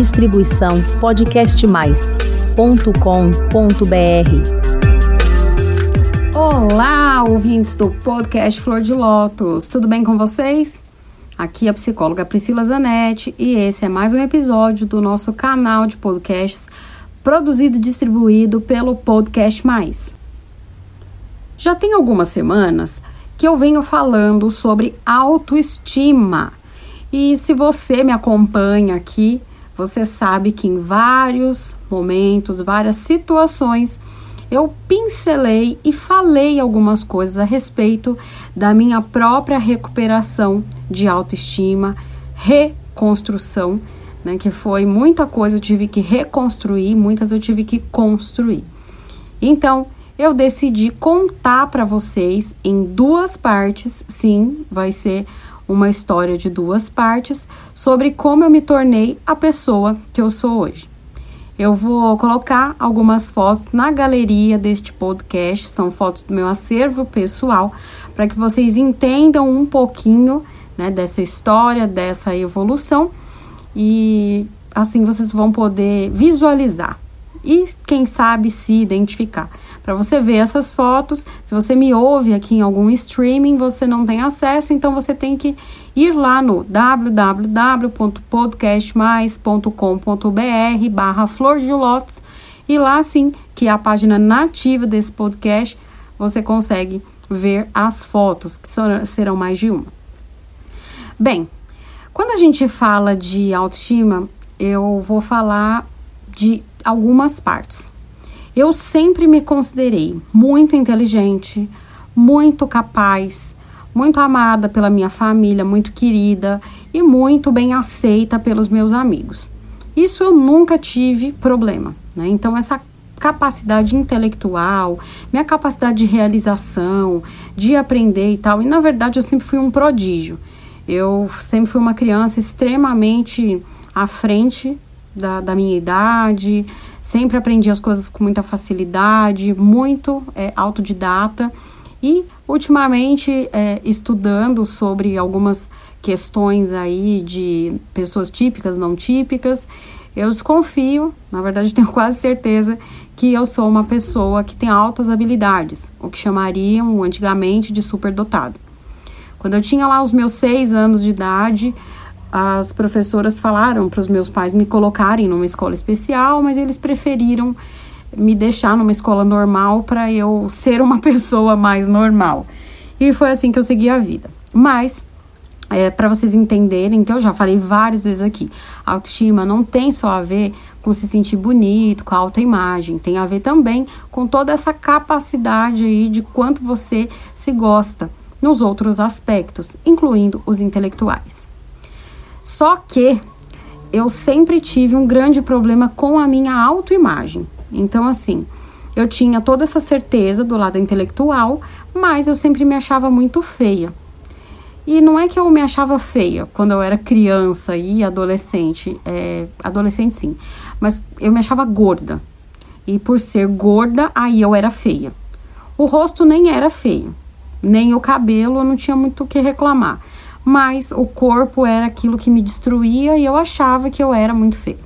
Distribuição podcastmais.com.br. Olá, ouvintes do podcast Flor de Lótus. Tudo bem com vocês? Aqui é a psicóloga Priscila Zanetti e esse é mais um episódio do nosso canal de podcasts produzido e distribuído pelo Podcast Mais. Já tem algumas semanas que eu venho falando sobre autoestima. E se você me acompanha aqui, você sabe que em vários momentos, várias situações, eu pincelei e falei algumas coisas a respeito da minha própria recuperação de autoestima, reconstrução, né, que foi muita coisa eu tive que reconstruir, muitas eu tive que construir. Então, eu decidi contar para vocês em duas partes, sim, vai ser uma história de duas partes sobre como eu me tornei a pessoa que eu sou hoje. Eu vou colocar algumas fotos na galeria deste podcast, são fotos do meu acervo pessoal, para que vocês entendam um pouquinho né, dessa história, dessa evolução e assim vocês vão poder visualizar e quem sabe se identificar. Para você ver essas fotos, se você me ouve aqui em algum streaming, você não tem acesso, então você tem que ir lá no www.podcastmais.com.br barra Flor de Lotus e lá sim, que é a página nativa desse podcast, você consegue ver as fotos, que serão mais de uma. Bem, quando a gente fala de autoestima, eu vou falar de algumas partes. Eu sempre me considerei muito inteligente, muito capaz, muito amada pela minha família, muito querida e muito bem aceita pelos meus amigos. Isso eu nunca tive problema, né? Então essa capacidade intelectual, minha capacidade de realização, de aprender e tal, e na verdade eu sempre fui um prodígio. Eu sempre fui uma criança extremamente à frente da, da minha idade, sempre aprendi as coisas com muita facilidade, muito é, autodidata e ultimamente é, estudando sobre algumas questões aí de pessoas típicas, não típicas, eu desconfio, na verdade tenho quase certeza que eu sou uma pessoa que tem altas habilidades, o que chamariam antigamente de superdotado. Quando eu tinha lá os meus seis anos de idade, as professoras falaram para os meus pais me colocarem numa escola especial, mas eles preferiram me deixar numa escola normal para eu ser uma pessoa mais normal. E foi assim que eu segui a vida. Mas é, para vocês entenderem, que eu já falei várias vezes aqui, autoestima não tem só a ver com se sentir bonito, com a autoimagem, tem a ver também com toda essa capacidade aí de quanto você se gosta nos outros aspectos, incluindo os intelectuais. Só que eu sempre tive um grande problema com a minha autoimagem. Então, assim, eu tinha toda essa certeza do lado intelectual, mas eu sempre me achava muito feia. E não é que eu me achava feia quando eu era criança e adolescente, é, adolescente sim, mas eu me achava gorda. E por ser gorda, aí eu era feia. O rosto nem era feio, nem o cabelo, eu não tinha muito o que reclamar mas o corpo era aquilo que me destruía e eu achava que eu era muito feia.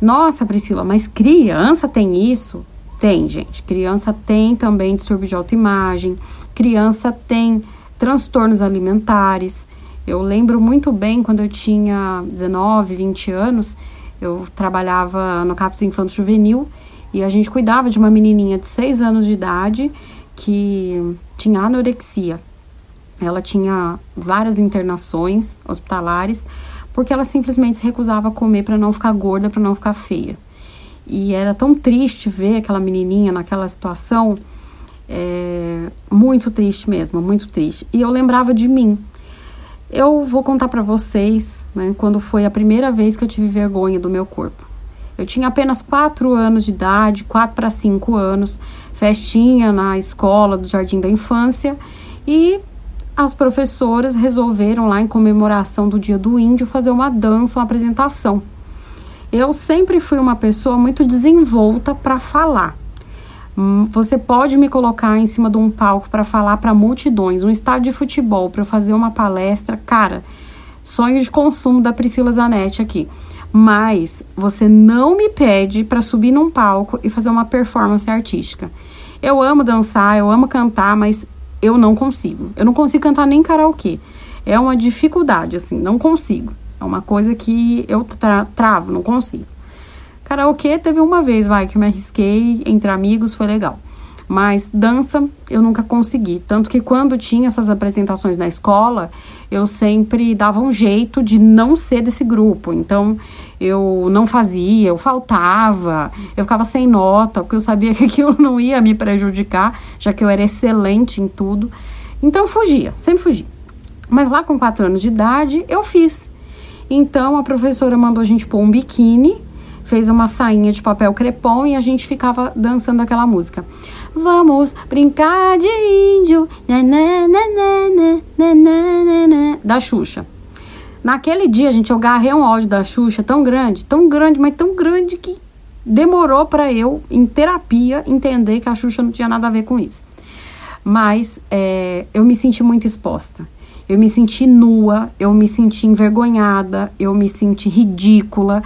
Nossa, Priscila, mas criança tem isso? Tem, gente. Criança tem também distúrbio de autoimagem, criança tem transtornos alimentares. Eu lembro muito bem quando eu tinha 19, 20 anos, eu trabalhava no CAPS Infanto Juvenil e a gente cuidava de uma menininha de 6 anos de idade que tinha anorexia. Ela tinha várias internações hospitalares porque ela simplesmente se recusava a comer para não ficar gorda, para não ficar feia. E era tão triste ver aquela menininha naquela situação, é, muito triste mesmo, muito triste. E eu lembrava de mim. Eu vou contar para vocês, né, quando foi a primeira vez que eu tive vergonha do meu corpo. Eu tinha apenas 4 anos de idade, 4 para 5 anos, festinha na escola do Jardim da Infância, e as professoras resolveram lá em comemoração do Dia do Índio fazer uma dança, uma apresentação. Eu sempre fui uma pessoa muito desenvolta para falar. Hum, você pode me colocar em cima de um palco para falar para multidões, um estádio de futebol para fazer uma palestra, cara, sonho de consumo da Priscila Zanetti aqui. mas você não me pede para subir num palco e fazer uma performance artística. Eu amo dançar, eu amo cantar, mas eu não consigo. Eu não consigo cantar nem karaokê. É uma dificuldade, assim, não consigo. É uma coisa que eu tra travo, não consigo. Karaokê teve uma vez, vai, que eu me arrisquei entre amigos, foi legal. Mas dança eu nunca consegui. Tanto que quando tinha essas apresentações na escola, eu sempre dava um jeito de não ser desse grupo. Então eu não fazia, eu faltava, eu ficava sem nota, porque eu sabia que aquilo não ia me prejudicar, já que eu era excelente em tudo. Então fugia, sempre fugi. Mas lá com 4 anos de idade, eu fiz. Então a professora mandou a gente pôr um biquíni fez uma sainha de papel crepom e a gente ficava dançando aquela música. Vamos brincar de índio, da Xuxa. Naquele dia, gente, eu garrei um áudio da Xuxa tão grande, tão grande, mas tão grande que demorou para eu, em terapia, entender que a Xuxa não tinha nada a ver com isso. Mas é, eu me senti muito exposta. Eu me senti nua, eu me senti envergonhada, eu me senti ridícula.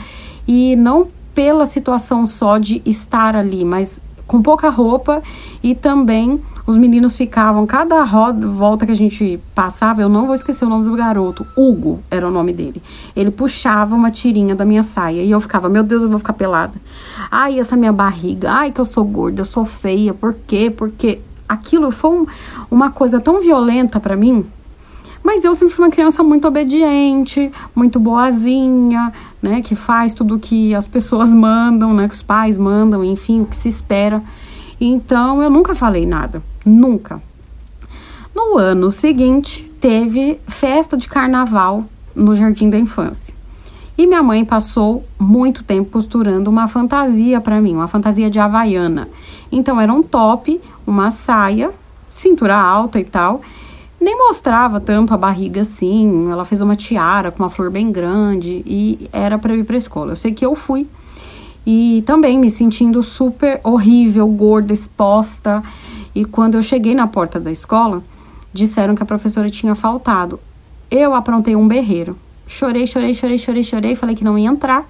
E não pela situação só de estar ali, mas com pouca roupa e também os meninos ficavam, cada roda, volta que a gente passava, eu não vou esquecer o nome do garoto, Hugo era o nome dele. Ele puxava uma tirinha da minha saia e eu ficava, meu Deus, eu vou ficar pelada. Ai, essa minha barriga, ai que eu sou gorda, eu sou feia, por quê? Porque aquilo foi um, uma coisa tão violenta para mim mas eu sempre fui uma criança muito obediente, muito boazinha, né? Que faz tudo o que as pessoas mandam, né? Que os pais mandam, enfim, o que se espera. Então eu nunca falei nada, nunca. No ano seguinte, teve festa de carnaval no Jardim da Infância. E minha mãe passou muito tempo costurando uma fantasia para mim, uma fantasia de havaiana. Então era um top, uma saia, cintura alta e tal, nem mostrava tanto a barriga assim. Ela fez uma tiara com uma flor bem grande e era para ir para escola. Eu sei que eu fui e também me sentindo super horrível, gorda, exposta. E quando eu cheguei na porta da escola, disseram que a professora tinha faltado. Eu aprontei um berreiro. Chorei, chorei, chorei, chorei, chorei, falei que não ia entrar.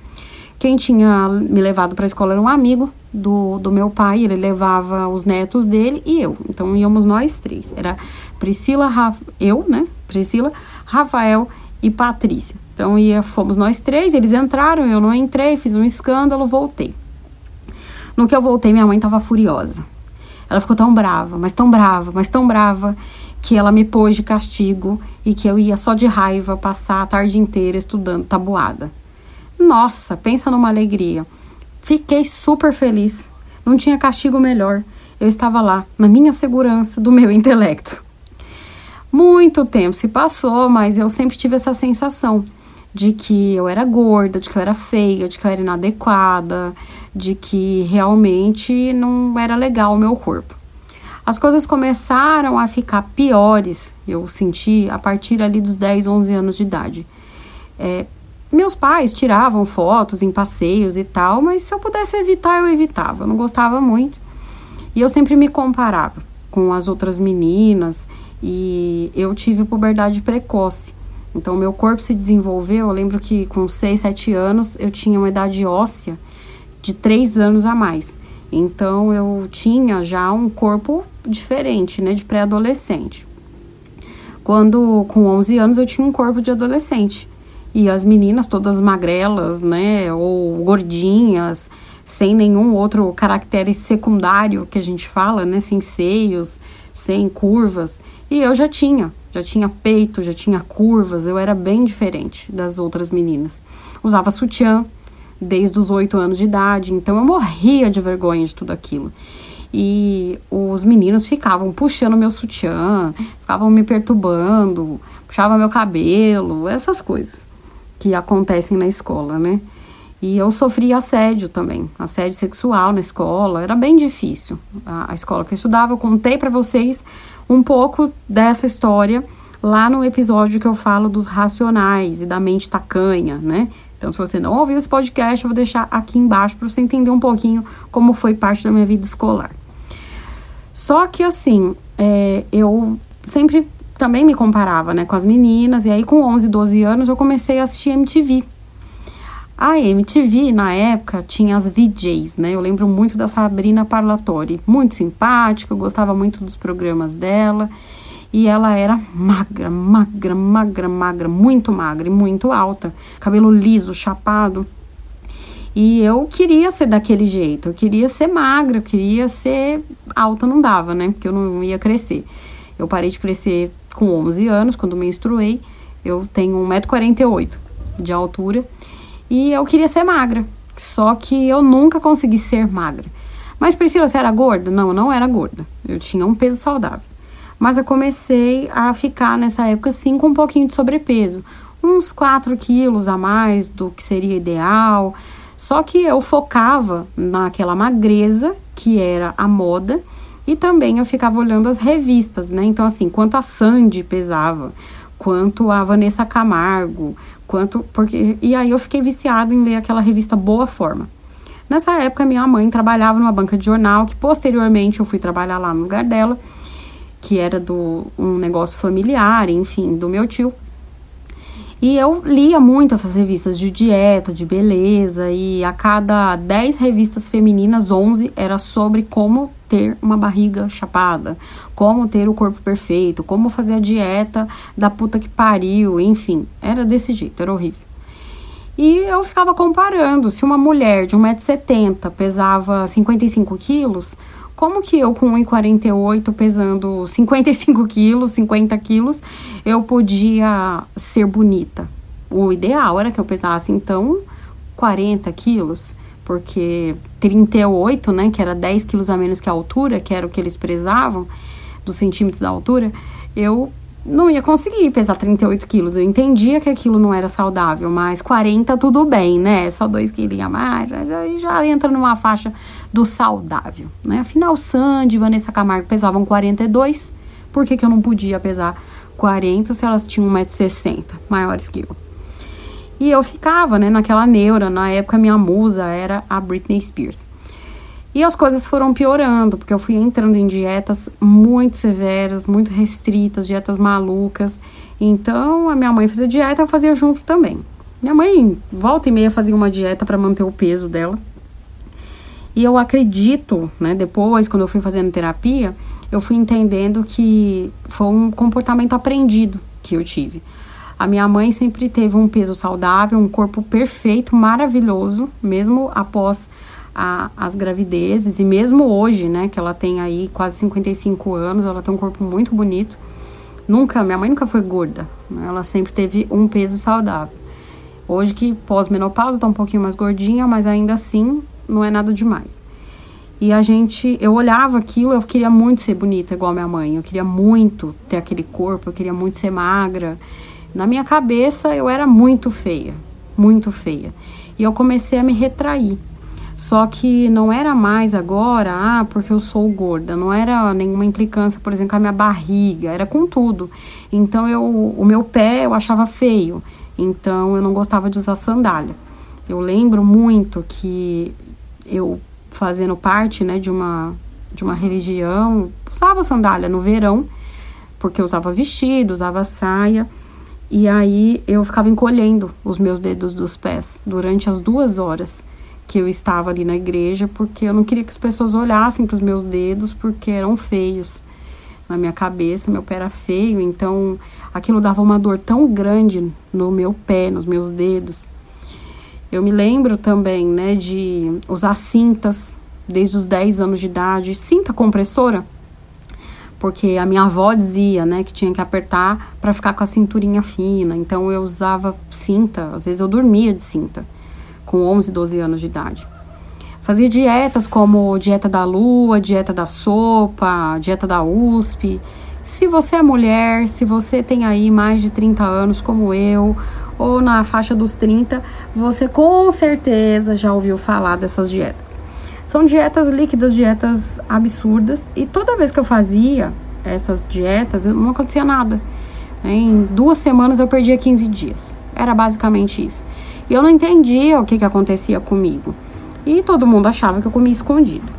Quem tinha me levado para a escola era um amigo do, do meu pai, ele levava os netos dele e eu. Então íamos nós três. Era Priscila, eu, né? Priscila, Rafael e Patrícia. Então ia, fomos nós três, eles entraram, eu não entrei, fiz um escândalo, voltei. No que eu voltei, minha mãe estava furiosa. Ela ficou tão brava, mas tão brava, mas tão brava, que ela me pôs de castigo e que eu ia só de raiva passar a tarde inteira estudando tabuada. Nossa, pensa numa alegria. Fiquei super feliz. Não tinha castigo melhor. Eu estava lá, na minha segurança do meu intelecto. Muito tempo se passou, mas eu sempre tive essa sensação de que eu era gorda, de que eu era feia, de que eu era inadequada, de que realmente não era legal o meu corpo. As coisas começaram a ficar piores, eu senti, a partir ali dos 10, 11 anos de idade. É, meus pais tiravam fotos em passeios e tal, mas se eu pudesse evitar, eu evitava. Eu não gostava muito. E eu sempre me comparava com as outras meninas e eu tive puberdade precoce. Então, meu corpo se desenvolveu. Eu lembro que com 6, 7 anos eu tinha uma idade óssea de 3 anos a mais. Então, eu tinha já um corpo diferente, né, de pré-adolescente. Quando, com 11 anos, eu tinha um corpo de adolescente. E as meninas todas magrelas, né, ou gordinhas, sem nenhum outro caractere secundário que a gente fala, né, sem seios, sem curvas. E eu já tinha, já tinha peito, já tinha curvas, eu era bem diferente das outras meninas. Usava sutiã desde os oito anos de idade, então eu morria de vergonha de tudo aquilo. E os meninos ficavam puxando meu sutiã, ficavam me perturbando, puxavam meu cabelo, essas coisas que acontecem na escola, né? E eu sofri assédio também, assédio sexual na escola, era bem difícil. A, a escola que eu estudava, eu contei para vocês um pouco dessa história lá no episódio que eu falo dos racionais e da mente tacanha, né? Então, se você não ouviu esse podcast, eu vou deixar aqui embaixo para você entender um pouquinho como foi parte da minha vida escolar. Só que, assim, é, eu sempre também me comparava, né, com as meninas, e aí com 11, 12 anos eu comecei a assistir MTV. A MTV, na época, tinha as VJs, né? Eu lembro muito da Sabrina Parlatori, muito simpática, eu gostava muito dos programas dela. E ela era magra, magra, magra, magra, muito magra e muito alta. Cabelo liso, chapado. E eu queria ser daquele jeito, eu queria ser magra, eu queria ser alta, não dava, né? Porque eu não ia crescer. Eu parei de crescer com 11 anos, quando menstruei. Eu tenho 1,48m de altura e eu queria ser magra. Só que eu nunca consegui ser magra. Mas Priscila, você era gorda? Não, eu não era gorda. Eu tinha um peso saudável. Mas eu comecei a ficar nessa época sim com um pouquinho de sobrepeso. Uns 4 quilos a mais do que seria ideal. Só que eu focava naquela magreza que era a moda e também eu ficava olhando as revistas, né? Então, assim, quanto a Sandy pesava, quanto a Vanessa Camargo, quanto. porque E aí eu fiquei viciada em ler aquela revista Boa Forma. Nessa época, minha mãe trabalhava numa banca de jornal, que posteriormente eu fui trabalhar lá no lugar dela, que era do um negócio familiar, enfim, do meu tio. E eu lia muito essas revistas de dieta, de beleza, e a cada 10 revistas femininas, 11 era sobre como ter uma barriga chapada, como ter o corpo perfeito, como fazer a dieta da puta que pariu, enfim, era desse jeito, era horrível. E eu ficava comparando, se uma mulher de 1,70m pesava 55 quilos, como que eu com 1,48 pesando 55 quilos, 50 quilos, eu podia ser bonita? O ideal era que eu pesasse, então, 40 quilos, porque 38, né, que era 10 quilos a menos que a altura, que era o que eles prezavam, dos centímetros da altura, eu não ia conseguir pesar 38 quilos. Eu entendia que aquilo não era saudável, mas 40 tudo bem, né? Só 2 quilos a mais, aí já entra numa faixa do saudável, né? Afinal, Sandy e Vanessa Camargo pesavam 42, por que, que eu não podia pesar 40 se elas tinham 1,60m, maiores que eu? E eu ficava, né, naquela neura, na época minha musa era a Britney Spears. E as coisas foram piorando, porque eu fui entrando em dietas muito severas, muito restritas, dietas malucas. Então, a minha mãe fazia dieta, eu fazia junto também. Minha mãe, volta e meia, fazia uma dieta para manter o peso dela. E eu acredito, né, depois, quando eu fui fazendo terapia, eu fui entendendo que foi um comportamento aprendido que eu tive. A minha mãe sempre teve um peso saudável, um corpo perfeito, maravilhoso, mesmo após a, as gravidezes e mesmo hoje, né, que ela tem aí quase 55 anos, ela tem um corpo muito bonito. Nunca, minha mãe nunca foi gorda, né, ela sempre teve um peso saudável. Hoje que pós-menopausa tá um pouquinho mais gordinha, mas ainda assim não é nada demais. E a gente, eu olhava aquilo, eu queria muito ser bonita igual minha mãe, eu queria muito ter aquele corpo, eu queria muito ser magra. Na minha cabeça eu era muito feia, muito feia. E eu comecei a me retrair. Só que não era mais agora, ah, porque eu sou gorda, não era nenhuma implicância, por exemplo, com a minha barriga, era com tudo. Então eu, o meu pé eu achava feio, então eu não gostava de usar sandália. Eu lembro muito que eu fazendo parte, né, de uma de uma religião, usava sandália no verão, porque eu usava vestido, usava saia, e aí eu ficava encolhendo os meus dedos dos pés durante as duas horas que eu estava ali na igreja, porque eu não queria que as pessoas olhassem para os meus dedos, porque eram feios. Na minha cabeça, meu pé era feio, então aquilo dava uma dor tão grande no meu pé, nos meus dedos. Eu me lembro também, né, de usar cintas desde os 10 anos de idade, cinta compressora, porque a minha avó dizia, né, que tinha que apertar para ficar com a cinturinha fina. Então eu usava cinta, às vezes eu dormia de cinta com 11, 12 anos de idade. Fazia dietas como dieta da lua, dieta da sopa, dieta da USP. Se você é mulher, se você tem aí mais de 30 anos como eu, ou na faixa dos 30, você com certeza já ouviu falar dessas dietas. São dietas líquidas, dietas absurdas, e toda vez que eu fazia essas dietas, não acontecia nada. Em duas semanas eu perdia 15 dias. Era basicamente isso. E eu não entendia o que, que acontecia comigo. E todo mundo achava que eu comia escondido.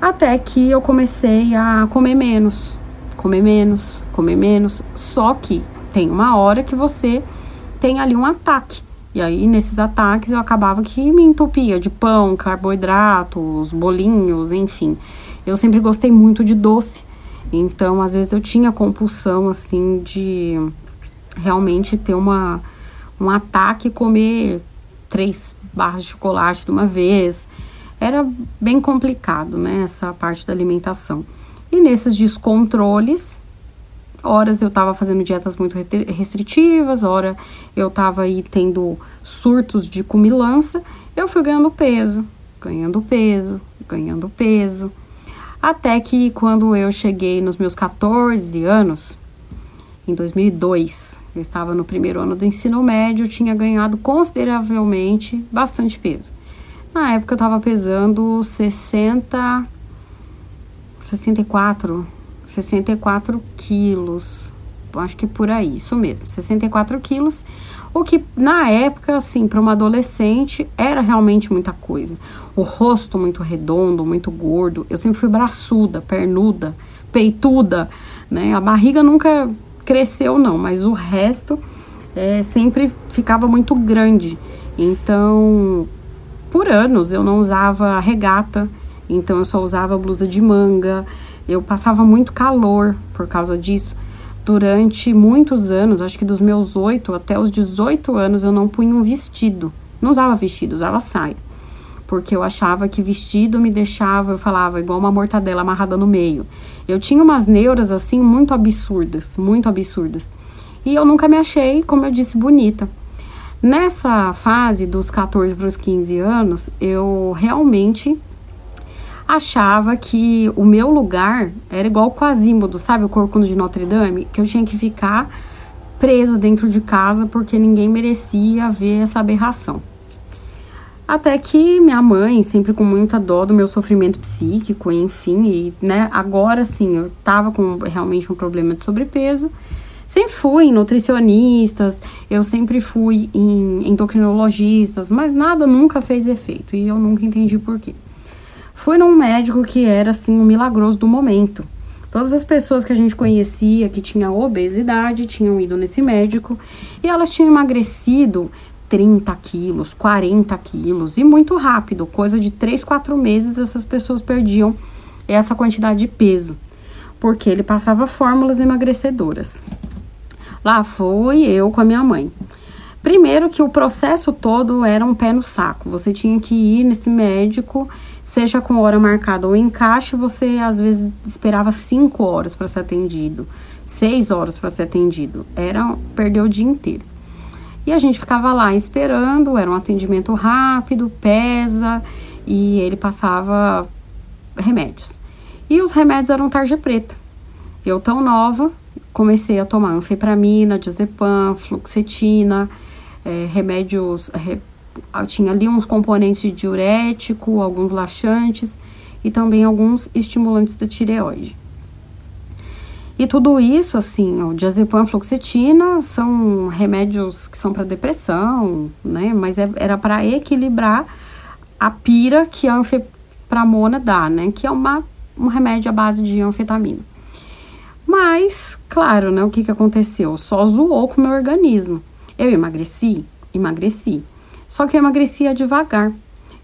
Até que eu comecei a comer menos, comer menos, comer menos. Só que tem uma hora que você tem ali um ataque. E aí, nesses ataques, eu acabava que me entupia de pão, carboidratos, bolinhos, enfim. Eu sempre gostei muito de doce. Então, às vezes eu tinha compulsão, assim, de realmente ter uma, um ataque comer três barras de chocolate de uma vez. Era bem complicado, né, essa parte da alimentação. E nesses descontroles, horas eu estava fazendo dietas muito restritivas, hora eu estava aí tendo surtos de cumilança, eu fui ganhando peso, ganhando peso, ganhando peso. Até que quando eu cheguei nos meus 14 anos, em 2002, eu estava no primeiro ano do ensino médio, eu tinha ganhado consideravelmente bastante peso. Na época eu estava pesando 60, 64, 64 quilos. Acho que por aí, isso mesmo, 64 quilos. O que na época, assim, para uma adolescente era realmente muita coisa. O rosto muito redondo, muito gordo. Eu sempre fui braçuda, pernuda, peituda, né? A barriga nunca cresceu, não, mas o resto é, sempre ficava muito grande. Então, por anos eu não usava regata, então eu só usava blusa de manga. Eu passava muito calor por causa disso. Durante muitos anos, acho que dos meus 8 até os 18 anos, eu não punha um vestido. Não usava vestido, usava saia. Porque eu achava que vestido me deixava, eu falava, igual uma mortadela amarrada no meio. Eu tinha umas neuras assim muito absurdas, muito absurdas. E eu nunca me achei, como eu disse, bonita. Nessa fase dos 14 para os 15 anos, eu realmente achava que o meu lugar era igual o Quasímodo, sabe, o Corcunda de Notre Dame, que eu tinha que ficar presa dentro de casa porque ninguém merecia ver essa aberração. Até que minha mãe, sempre com muita dó do meu sofrimento psíquico, enfim, e né, agora sim, eu tava com realmente um problema de sobrepeso Sempre fui em nutricionistas, eu sempre fui em endocrinologistas, mas nada nunca fez efeito e eu nunca entendi por quê. Fui num médico que era assim um milagroso do momento. Todas as pessoas que a gente conhecia que tinham obesidade tinham ido nesse médico e elas tinham emagrecido 30 quilos, 40 quilos e muito rápido, coisa de 3, 4 meses essas pessoas perdiam essa quantidade de peso, porque ele passava fórmulas emagrecedoras. Lá fui eu com a minha mãe. Primeiro que o processo todo era um pé no saco. Você tinha que ir nesse médico, seja com hora marcada ou encaixe, você às vezes esperava cinco horas para ser atendido, seis horas para ser atendido. Era perder o dia inteiro. E a gente ficava lá esperando, era um atendimento rápido, pesa, e ele passava remédios. E os remédios eram tarja preta. Eu tão nova, comecei a tomar anfepramina, diazepam, fluoxetina, é, remédios, re, tinha ali uns componentes de diurético, alguns laxantes e também alguns estimulantes da tireoide. E tudo isso, assim, o diazepam e fluoxetina são remédios que são para depressão, né? Mas é, era para equilibrar a pira que a anfepramona dá, né? Que é uma, um remédio à base de anfetamina. Mas, claro, né, o que, que aconteceu? Só zoou com o meu organismo. Eu emagreci? Emagreci. Só que eu emagrecia devagar.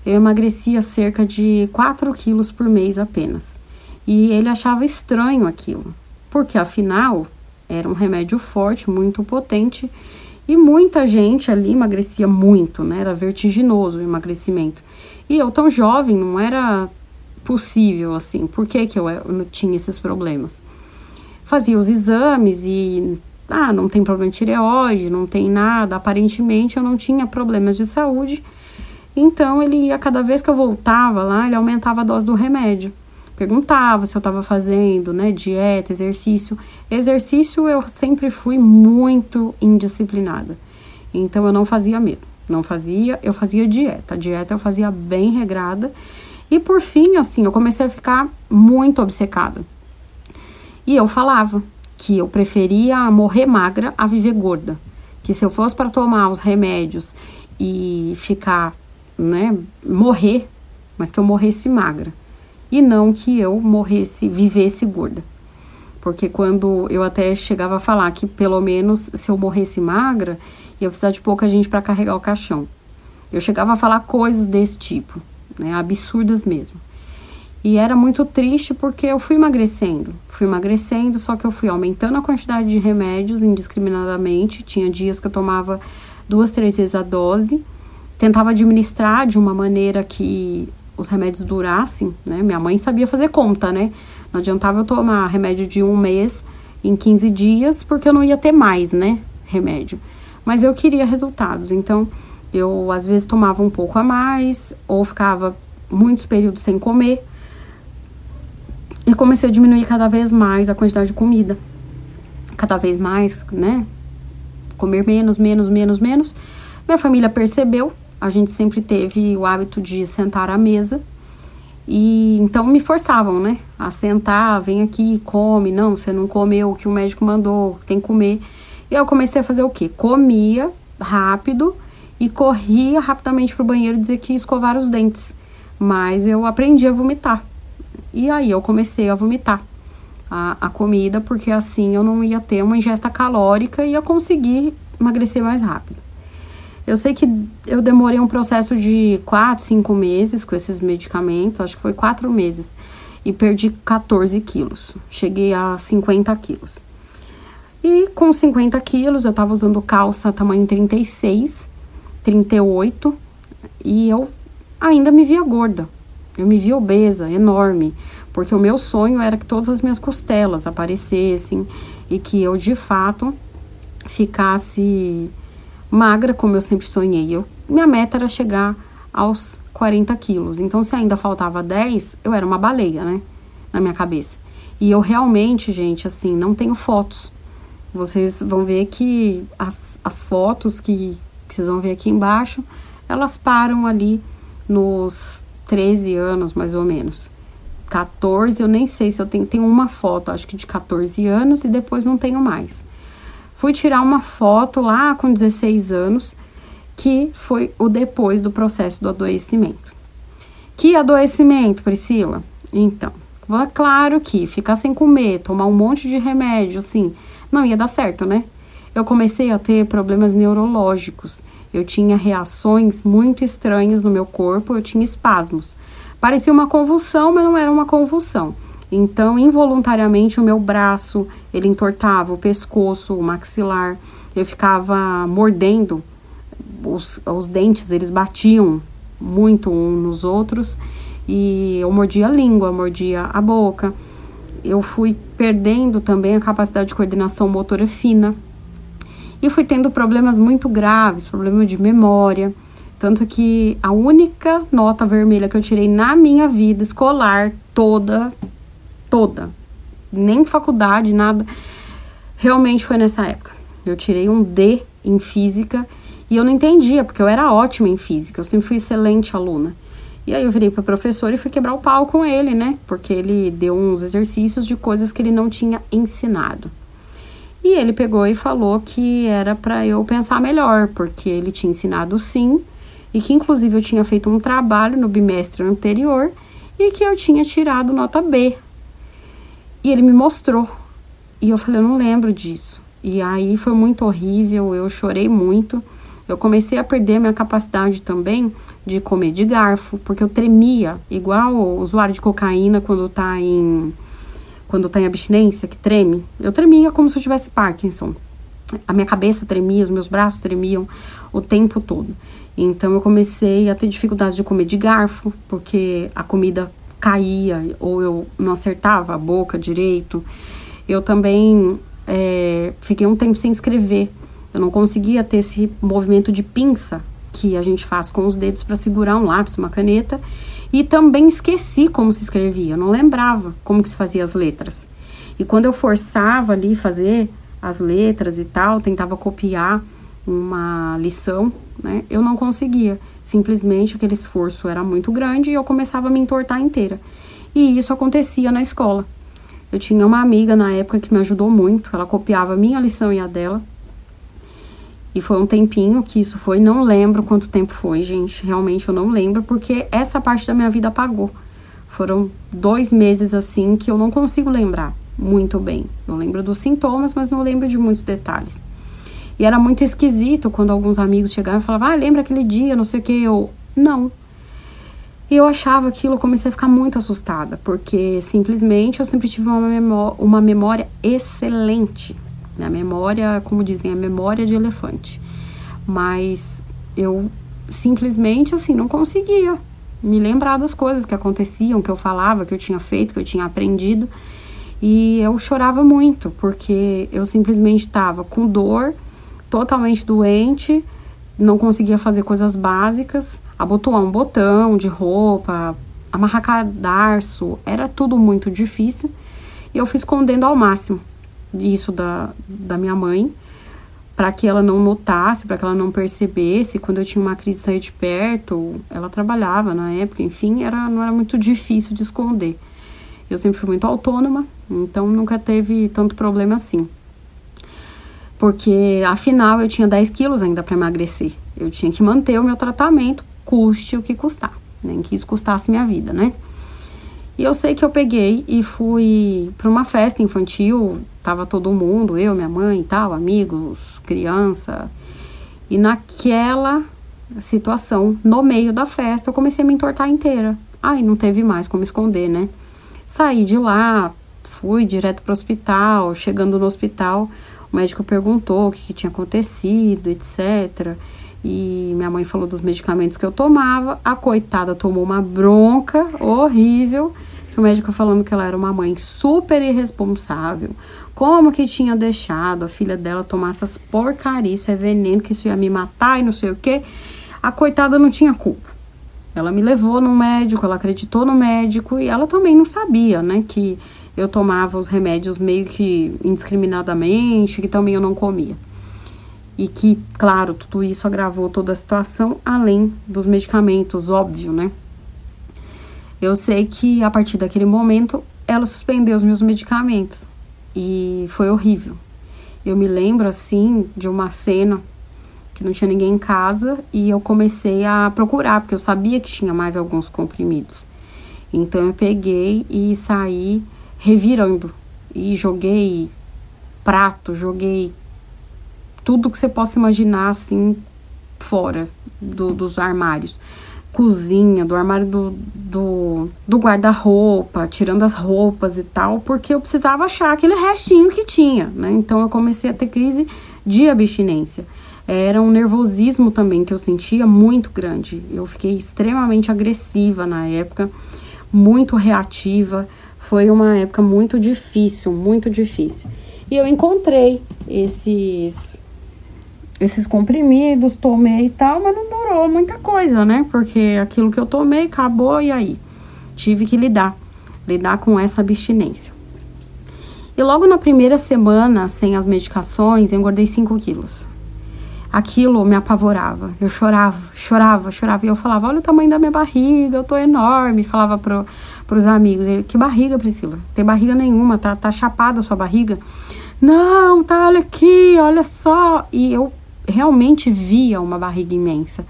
Eu emagrecia cerca de 4 quilos por mês apenas. E ele achava estranho aquilo, porque afinal era um remédio forte, muito potente, e muita gente ali emagrecia muito, né? Era vertiginoso o emagrecimento. E eu, tão jovem, não era possível assim. Por que, que eu, eu tinha esses problemas? fazia os exames e ah, não tem problema de tireoide, não tem nada, aparentemente eu não tinha problemas de saúde. Então ele ia cada vez que eu voltava lá, ele aumentava a dose do remédio. Perguntava se eu estava fazendo, né, dieta, exercício. Exercício eu sempre fui muito indisciplinada. Então eu não fazia mesmo. Não fazia, eu fazia dieta. A dieta eu fazia bem regrada. E por fim, assim, eu comecei a ficar muito obcecada. E eu falava que eu preferia morrer magra a viver gorda. Que se eu fosse para tomar os remédios e ficar, né, morrer, mas que eu morresse magra. E não que eu morresse, vivesse gorda. Porque quando eu até chegava a falar que pelo menos se eu morresse magra, ia precisar de pouca gente para carregar o caixão. Eu chegava a falar coisas desse tipo, né, absurdas mesmo. E era muito triste porque eu fui emagrecendo. Fui emagrecendo, só que eu fui aumentando a quantidade de remédios indiscriminadamente. Tinha dias que eu tomava duas, três vezes a dose. Tentava administrar de uma maneira que os remédios durassem, né? Minha mãe sabia fazer conta, né? Não adiantava eu tomar remédio de um mês em 15 dias, porque eu não ia ter mais, né? Remédio. Mas eu queria resultados. Então, eu às vezes tomava um pouco a mais, ou ficava muitos períodos sem comer e comecei a diminuir cada vez mais a quantidade de comida. Cada vez mais, né? Comer menos, menos, menos, menos. Minha família percebeu, a gente sempre teve o hábito de sentar à mesa. E então me forçavam, né? A sentar, vem aqui, come. Não, você não comeu o que o médico mandou, tem que comer. E eu comecei a fazer o quê? Comia rápido e corria rapidamente pro banheiro dizer que ia escovar os dentes. Mas eu aprendi a vomitar. E aí eu comecei a vomitar a, a comida, porque assim eu não ia ter uma ingesta calórica e ia conseguir emagrecer mais rápido. Eu sei que eu demorei um processo de 4, 5 meses com esses medicamentos, acho que foi 4 meses, e perdi 14 quilos. Cheguei a 50 quilos. E com 50 quilos, eu tava usando calça tamanho 36, 38, e eu ainda me via gorda. Eu me vi obesa, enorme, porque o meu sonho era que todas as minhas costelas aparecessem e que eu de fato ficasse magra como eu sempre sonhei. Eu, minha meta era chegar aos 40 quilos. Então, se ainda faltava 10, eu era uma baleia, né? Na minha cabeça. E eu realmente, gente, assim, não tenho fotos. Vocês vão ver que as, as fotos que, que vocês vão ver aqui embaixo, elas param ali nos 13 anos, mais ou menos. 14, eu nem sei se eu tenho, tenho uma foto, acho que de 14 anos e depois não tenho mais. Fui tirar uma foto lá com 16 anos, que foi o depois do processo do adoecimento. Que adoecimento, Priscila? Então, é claro que ficar sem comer, tomar um monte de remédio, assim, não ia dar certo, né? Eu comecei a ter problemas neurológicos eu tinha reações muito estranhas no meu corpo, eu tinha espasmos. Parecia uma convulsão, mas não era uma convulsão. Então, involuntariamente, o meu braço, ele entortava, o pescoço, o maxilar. Eu ficava mordendo, os, os dentes, eles batiam muito uns nos outros. E eu mordia a língua, mordia a boca. Eu fui perdendo também a capacidade de coordenação motora fina. E fui tendo problemas muito graves, problema de memória. Tanto que a única nota vermelha que eu tirei na minha vida escolar toda, toda, nem faculdade, nada, realmente foi nessa época. Eu tirei um D em física e eu não entendia, porque eu era ótima em física, eu sempre fui excelente aluna. E aí eu virei para o professor e fui quebrar o pau com ele, né? Porque ele deu uns exercícios de coisas que ele não tinha ensinado. E ele pegou e falou que era para eu pensar melhor, porque ele tinha ensinado sim, e que inclusive eu tinha feito um trabalho no bimestre anterior e que eu tinha tirado nota B. E ele me mostrou. E eu falei, eu não lembro disso. E aí foi muito horrível, eu chorei muito. Eu comecei a perder minha capacidade também de comer de garfo, porque eu tremia, igual o usuário de cocaína quando tá em quando tá em abstinência, que treme, eu tremia como se eu tivesse Parkinson. A minha cabeça tremia, os meus braços tremiam o tempo todo. Então eu comecei a ter dificuldade de comer de garfo, porque a comida caía ou eu não acertava a boca direito. Eu também é, fiquei um tempo sem escrever. Eu não conseguia ter esse movimento de pinça que a gente faz com os dedos para segurar um lápis, uma caneta. E também esqueci como se escrevia, eu não lembrava como que se fazia as letras. E quando eu forçava ali fazer as letras e tal, tentava copiar uma lição, né? Eu não conseguia. Simplesmente aquele esforço era muito grande e eu começava a me entortar inteira. E isso acontecia na escola. Eu tinha uma amiga na época que me ajudou muito, ela copiava minha lição e a dela. E foi um tempinho que isso foi, não lembro quanto tempo foi, gente. Realmente eu não lembro, porque essa parte da minha vida apagou. Foram dois meses assim que eu não consigo lembrar muito bem. Eu lembro dos sintomas, mas não lembro de muitos detalhes. E era muito esquisito quando alguns amigos chegavam e falavam, ah, lembra aquele dia, não sei o que, eu, não. E eu achava aquilo, comecei a ficar muito assustada, porque simplesmente eu sempre tive uma memória, uma memória excelente. Minha memória, como dizem, é memória de elefante. Mas eu simplesmente assim não conseguia me lembrar das coisas que aconteciam, que eu falava, que eu tinha feito, que eu tinha aprendido. E eu chorava muito, porque eu simplesmente estava com dor, totalmente doente, não conseguia fazer coisas básicas, abotoar um botão de roupa, amarrar cadarço, era tudo muito difícil. E eu fui escondendo ao máximo isso da, da minha mãe para que ela não notasse, para que ela não percebesse. Quando eu tinha uma crise sair de perto, ela trabalhava na época, enfim, era, não era muito difícil de esconder. Eu sempre fui muito autônoma, então nunca teve tanto problema assim. Porque afinal eu tinha 10 quilos ainda para emagrecer. Eu tinha que manter o meu tratamento, custe o que custar. Nem que isso custasse minha vida, né? E eu sei que eu peguei e fui para uma festa infantil, tava todo mundo, eu, minha mãe e tal, amigos, criança. E naquela situação, no meio da festa, eu comecei a me entortar inteira. Aí não teve mais como esconder, né? Saí de lá, fui direto para o hospital. Chegando no hospital, o médico perguntou o que, que tinha acontecido, etc. E minha mãe falou dos medicamentos que eu tomava. A coitada tomou uma bronca horrível. O médico falando que ela era uma mãe super irresponsável. Como que tinha deixado a filha dela tomar essas porcarias, isso é veneno, que isso ia me matar e não sei o que. A coitada não tinha culpa. Ela me levou no médico, ela acreditou no médico e ela também não sabia, né, que eu tomava os remédios meio que indiscriminadamente, que também eu não comia e que, claro, tudo isso agravou toda a situação, além dos medicamentos, óbvio, né? Eu sei que a partir daquele momento ela suspendeu os meus medicamentos e foi horrível. Eu me lembro assim de uma cena que não tinha ninguém em casa e eu comecei a procurar porque eu sabia que tinha mais alguns comprimidos. Então eu peguei e saí revirando e joguei prato, joguei tudo que você possa imaginar assim fora do, dos armários. Cozinha, do armário do, do, do guarda-roupa, tirando as roupas e tal, porque eu precisava achar aquele restinho que tinha, né? Então eu comecei a ter crise de abstinência. Era um nervosismo também que eu sentia muito grande. Eu fiquei extremamente agressiva na época, muito reativa. Foi uma época muito difícil, muito difícil. E eu encontrei esses esses comprimidos, tomei e tal, mas não durou muita coisa, né? Porque aquilo que eu tomei acabou e aí tive que lidar, lidar com essa abstinência. E logo na primeira semana, sem as medicações, eu engordei 5 quilos. Aquilo me apavorava. Eu chorava, chorava, chorava. E eu falava: Olha o tamanho da minha barriga, eu tô enorme. Falava pro, pros amigos: Que barriga, Priscila? Tem barriga nenhuma, tá, tá chapada a sua barriga. Não, tá, olha aqui, olha só. E eu realmente via uma barriga imensa.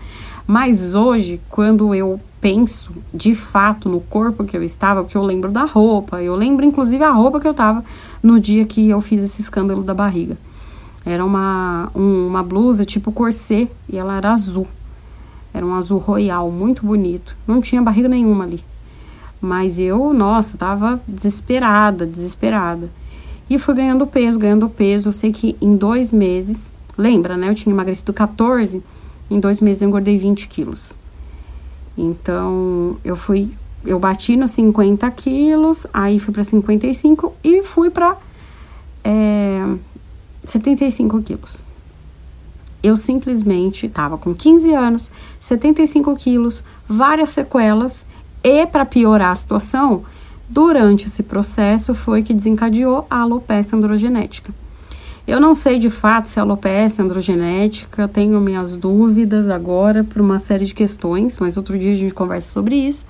Mas hoje, quando eu penso de fato no corpo que eu estava, porque eu lembro da roupa, eu lembro inclusive a roupa que eu estava no dia que eu fiz esse escândalo da barriga. Era uma, um, uma blusa tipo corset e ela era azul. Era um azul royal, muito bonito. Não tinha barriga nenhuma ali. Mas eu, nossa, tava desesperada, desesperada. E fui ganhando peso, ganhando peso. Eu sei que em dois meses Lembra, né? Eu tinha emagrecido 14, em dois meses eu engordei 20 quilos. Então, eu fui, eu bati nos 50 quilos, aí fui para 55 e fui para é, 75 quilos. Eu simplesmente estava com 15 anos, 75 quilos, várias sequelas, e para piorar a situação, durante esse processo foi que desencadeou a alopecia androgenética. Eu não sei de fato se é alopecia androgenética, tenho minhas dúvidas agora por uma série de questões, mas outro dia a gente conversa sobre isso.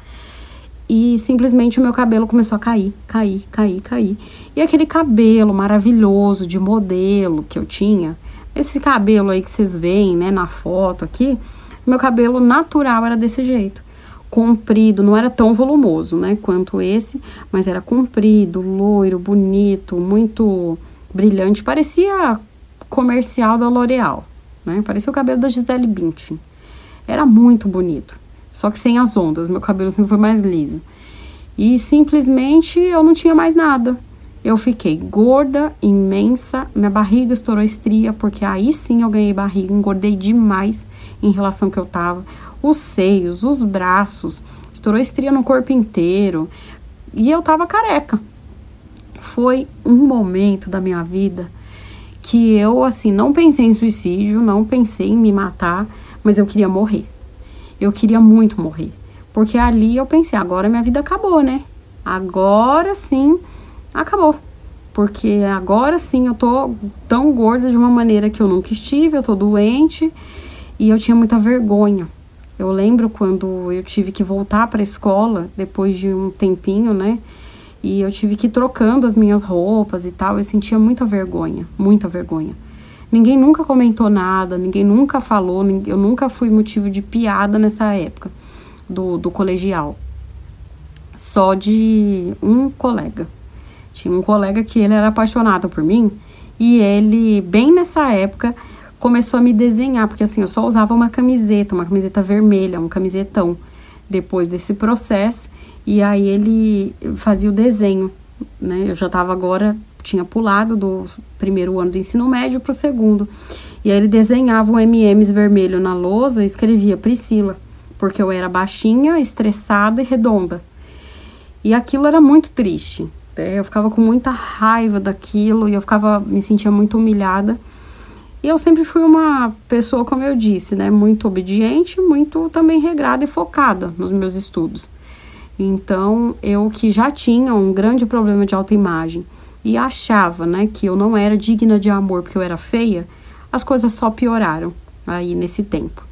E simplesmente o meu cabelo começou a cair, cair, cair, cair. E aquele cabelo maravilhoso de modelo que eu tinha, esse cabelo aí que vocês veem, né, na foto aqui, meu cabelo natural era desse jeito. Comprido, não era tão volumoso, né, quanto esse, mas era comprido, loiro, bonito, muito brilhante, parecia comercial da L'Oreal, né? Parecia o cabelo da Gisele Bündchen. Era muito bonito, só que sem as ondas, meu cabelo sempre foi mais liso. E simplesmente eu não tinha mais nada. Eu fiquei gorda, imensa, minha barriga estourou estria, porque aí sim eu ganhei barriga, engordei demais em relação ao que eu tava. Os seios, os braços, estourou estria no corpo inteiro. E eu tava careca. Foi um momento da minha vida que eu, assim, não pensei em suicídio, não pensei em me matar, mas eu queria morrer. Eu queria muito morrer. Porque ali eu pensei, agora minha vida acabou, né? Agora sim, acabou. Porque agora sim eu tô tão gorda de uma maneira que eu nunca estive, eu tô doente e eu tinha muita vergonha. Eu lembro quando eu tive que voltar para a escola depois de um tempinho, né? E eu tive que ir trocando as minhas roupas e tal. Eu sentia muita vergonha, muita vergonha. Ninguém nunca comentou nada, ninguém nunca falou, eu nunca fui motivo de piada nessa época do, do colegial. Só de um colega. Tinha um colega que ele era apaixonado por mim e ele, bem nessa época, começou a me desenhar, porque assim, eu só usava uma camiseta, uma camiseta vermelha, um camisetão, depois desse processo, e aí ele fazia o desenho, né? Eu já estava agora, tinha pulado do primeiro ano do ensino médio para o segundo, e aí ele desenhava um MMs vermelho na lousa e escrevia Priscila, porque eu era baixinha, estressada e redonda. E aquilo era muito triste. Né? Eu ficava com muita raiva daquilo e eu ficava me sentia muito humilhada. E eu sempre fui uma pessoa, como eu disse, né, muito obediente, muito também regrada e focada nos meus estudos. Então, eu que já tinha um grande problema de autoimagem e achava, né, que eu não era digna de amor porque eu era feia, as coisas só pioraram aí nesse tempo.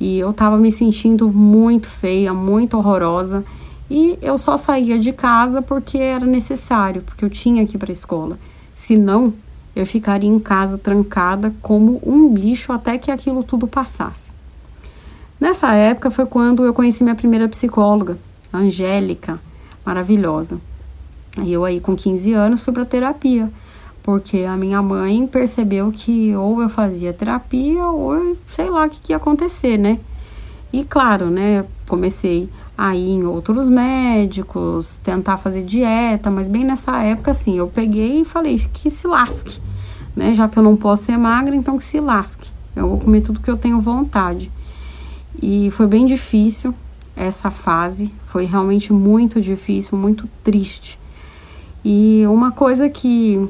E eu tava me sentindo muito feia, muito horrorosa, e eu só saía de casa porque era necessário, porque eu tinha que ir para a escola. Senão, eu ficaria em casa trancada como um bicho até que aquilo tudo passasse. Nessa época foi quando eu conheci minha primeira psicóloga, Angélica, maravilhosa. E eu aí com 15 anos fui para terapia, porque a minha mãe percebeu que ou eu fazia terapia ou sei lá o que, que ia acontecer, né? E claro, né, comecei a ir em outros médicos, tentar fazer dieta, mas bem nessa época, assim, eu peguei e falei que se lasque né? Já que eu não posso ser magra, então que se lasque. Eu vou comer tudo que eu tenho vontade. E foi bem difícil essa fase, foi realmente muito difícil, muito triste. E uma coisa que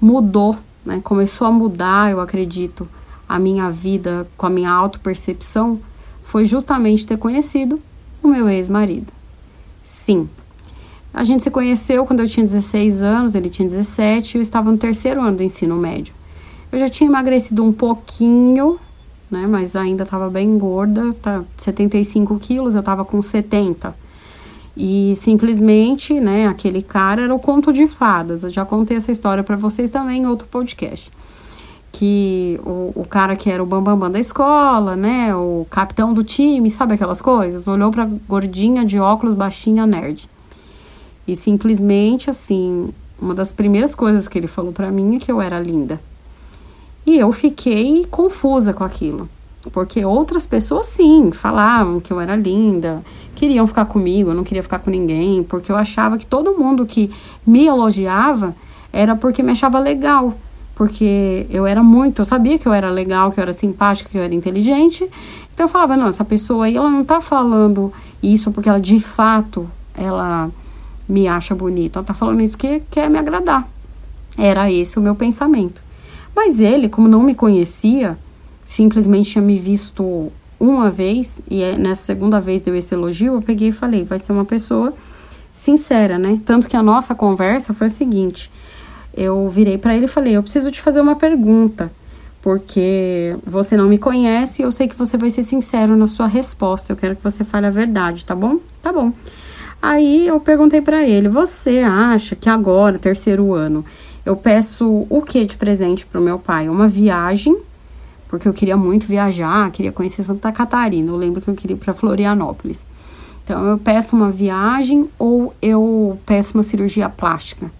mudou, né? Começou a mudar, eu acredito, a minha vida com a minha autopercepção foi justamente ter conhecido o meu ex-marido. Sim, a gente se conheceu quando eu tinha 16 anos, ele tinha 17 e eu estava no terceiro ano do ensino médio. Eu já tinha emagrecido um pouquinho, né? Mas ainda estava bem gorda, tá 75 quilos, eu estava com 70. E simplesmente, né, aquele cara era o conto de fadas. Eu já contei essa história para vocês também em outro podcast. Que o, o cara que era o bambambam bam, bam da escola, né, o capitão do time, sabe aquelas coisas? Olhou pra gordinha de óculos, baixinha, nerd. E simplesmente, assim, uma das primeiras coisas que ele falou para mim é que eu era linda. E eu fiquei confusa com aquilo. Porque outras pessoas, sim, falavam que eu era linda, queriam ficar comigo, eu não queria ficar com ninguém, porque eu achava que todo mundo que me elogiava era porque me achava legal. Porque eu era muito, eu sabia que eu era legal, que eu era simpática, que eu era inteligente. Então eu falava, não, essa pessoa aí, ela não tá falando isso porque ela de fato, ela me acha bonita. Ela tá falando isso porque quer me agradar. Era esse o meu pensamento. Mas ele, como não me conhecia, simplesmente tinha me visto uma vez, e é, nessa segunda vez deu esse elogio, eu peguei e falei, vai ser uma pessoa sincera, né? Tanto que a nossa conversa foi a seguinte: eu virei para ele e falei, eu preciso te fazer uma pergunta, porque você não me conhece, eu sei que você vai ser sincero na sua resposta, eu quero que você fale a verdade, tá bom? Tá bom. Aí eu perguntei para ele: "Você acha que agora, terceiro ano, eu peço o que de presente pro meu pai? Uma viagem, porque eu queria muito viajar, queria conhecer Santa Catarina. Eu lembro que eu queria ir para Florianópolis. Então eu peço uma viagem ou eu peço uma cirurgia plástica.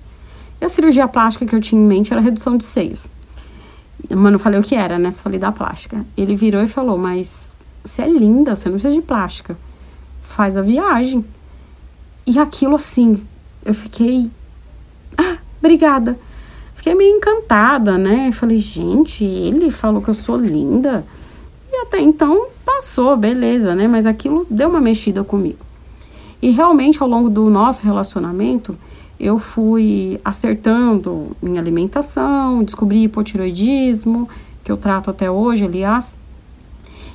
E a cirurgia plástica que eu tinha em mente era redução de seios. Mas não falei o que era, né? Só falei da plástica. Ele virou e falou: Mas você é linda, você não precisa de plástica. Faz a viagem. E aquilo assim, eu fiquei. Ah, obrigada. Fiquei meio encantada, né? Falei, gente, ele falou que eu sou linda. E até então passou, beleza, né? Mas aquilo deu uma mexida comigo. E realmente, ao longo do nosso relacionamento, eu fui acertando minha alimentação, descobri hipotiroidismo, que eu trato até hoje, aliás,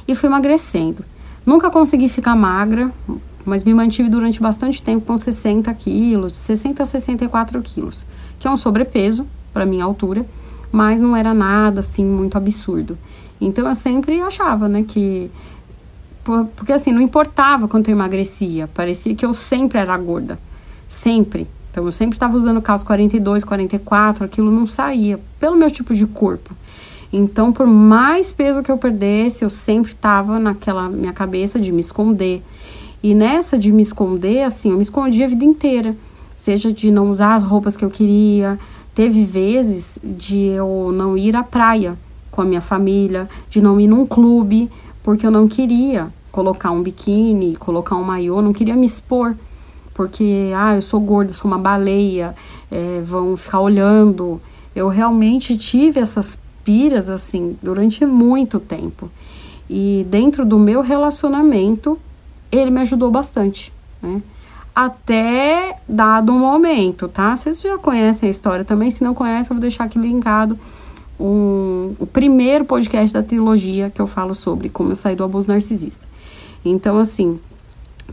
e fui emagrecendo. Nunca consegui ficar magra, mas me mantive durante bastante tempo com 60 quilos, de 60 a 64 quilos, que é um sobrepeso para minha altura, mas não era nada assim muito absurdo. Então eu sempre achava, né, que porque assim, não importava quanto eu emagrecia, parecia que eu sempre era gorda. Sempre. Então eu sempre estava usando calça 42, 44, aquilo não saía, pelo meu tipo de corpo. Então, por mais peso que eu perdesse, eu sempre estava naquela minha cabeça de me esconder. E nessa de me esconder, assim, eu me escondi a vida inteira. Seja de não usar as roupas que eu queria. Teve vezes de eu não ir à praia com a minha família, de não ir num clube, porque eu não queria colocar um biquíni, colocar um maiô, não queria me expor porque, ah, eu sou gorda, sou uma baleia, é, vão ficar olhando. Eu realmente tive essas piras, assim, durante muito tempo. E dentro do meu relacionamento, ele me ajudou bastante, né? Até dado um momento, tá? Vocês já conhecem a história também, se não conhecem, eu vou deixar aqui linkado um, o primeiro podcast da trilogia que eu falo sobre como eu saí do abuso narcisista. Então, assim,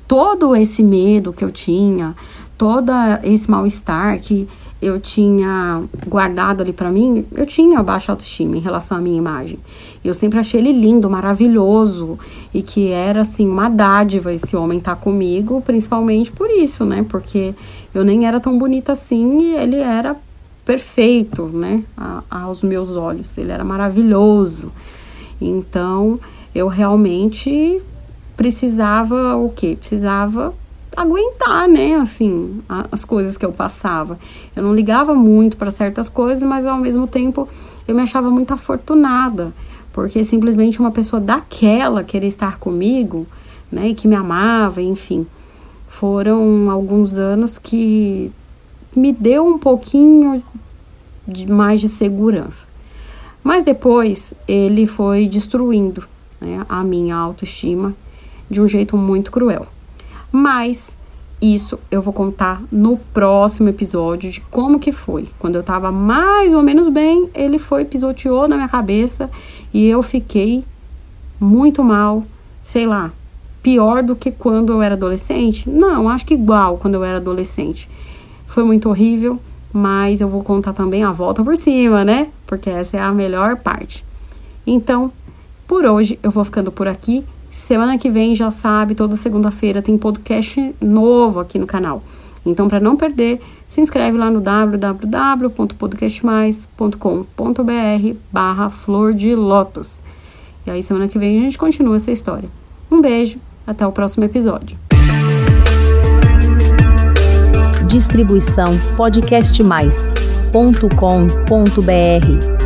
todo esse medo que eu tinha, todo esse mal-estar que eu tinha guardado ali para mim, eu tinha baixa autoestima em relação à minha imagem. Eu sempre achei ele lindo, maravilhoso e que era assim uma dádiva esse homem estar tá comigo, principalmente por isso, né? Porque eu nem era tão bonita assim e ele era perfeito, né? A, aos meus olhos, ele era maravilhoso. Então, eu realmente precisava o quê? Precisava aguentar, né, assim, a, as coisas que eu passava. Eu não ligava muito para certas coisas, mas ao mesmo tempo eu me achava muito afortunada, porque simplesmente uma pessoa daquela querer estar comigo, né, e que me amava, enfim. Foram alguns anos que me deu um pouquinho de mais de segurança. Mas depois ele foi destruindo né, a minha autoestima de um jeito muito cruel. Mas isso eu vou contar no próximo episódio de como que foi. Quando eu tava mais ou menos bem, ele foi pisoteou na minha cabeça e eu fiquei muito mal, sei lá, pior do que quando eu era adolescente? Não, acho que igual quando eu era adolescente. Foi muito horrível, mas eu vou contar também a volta por cima, né? Porque essa é a melhor parte. Então, por hoje eu vou ficando por aqui. Semana que vem, já sabe, toda segunda-feira tem podcast novo aqui no canal. Então, para não perder, se inscreve lá no www.podcastmais.com.br barra Flor de Lótus. E aí, semana que vem, a gente continua essa história. Um beijo, até o próximo episódio. Distribuição podcastmais.com.br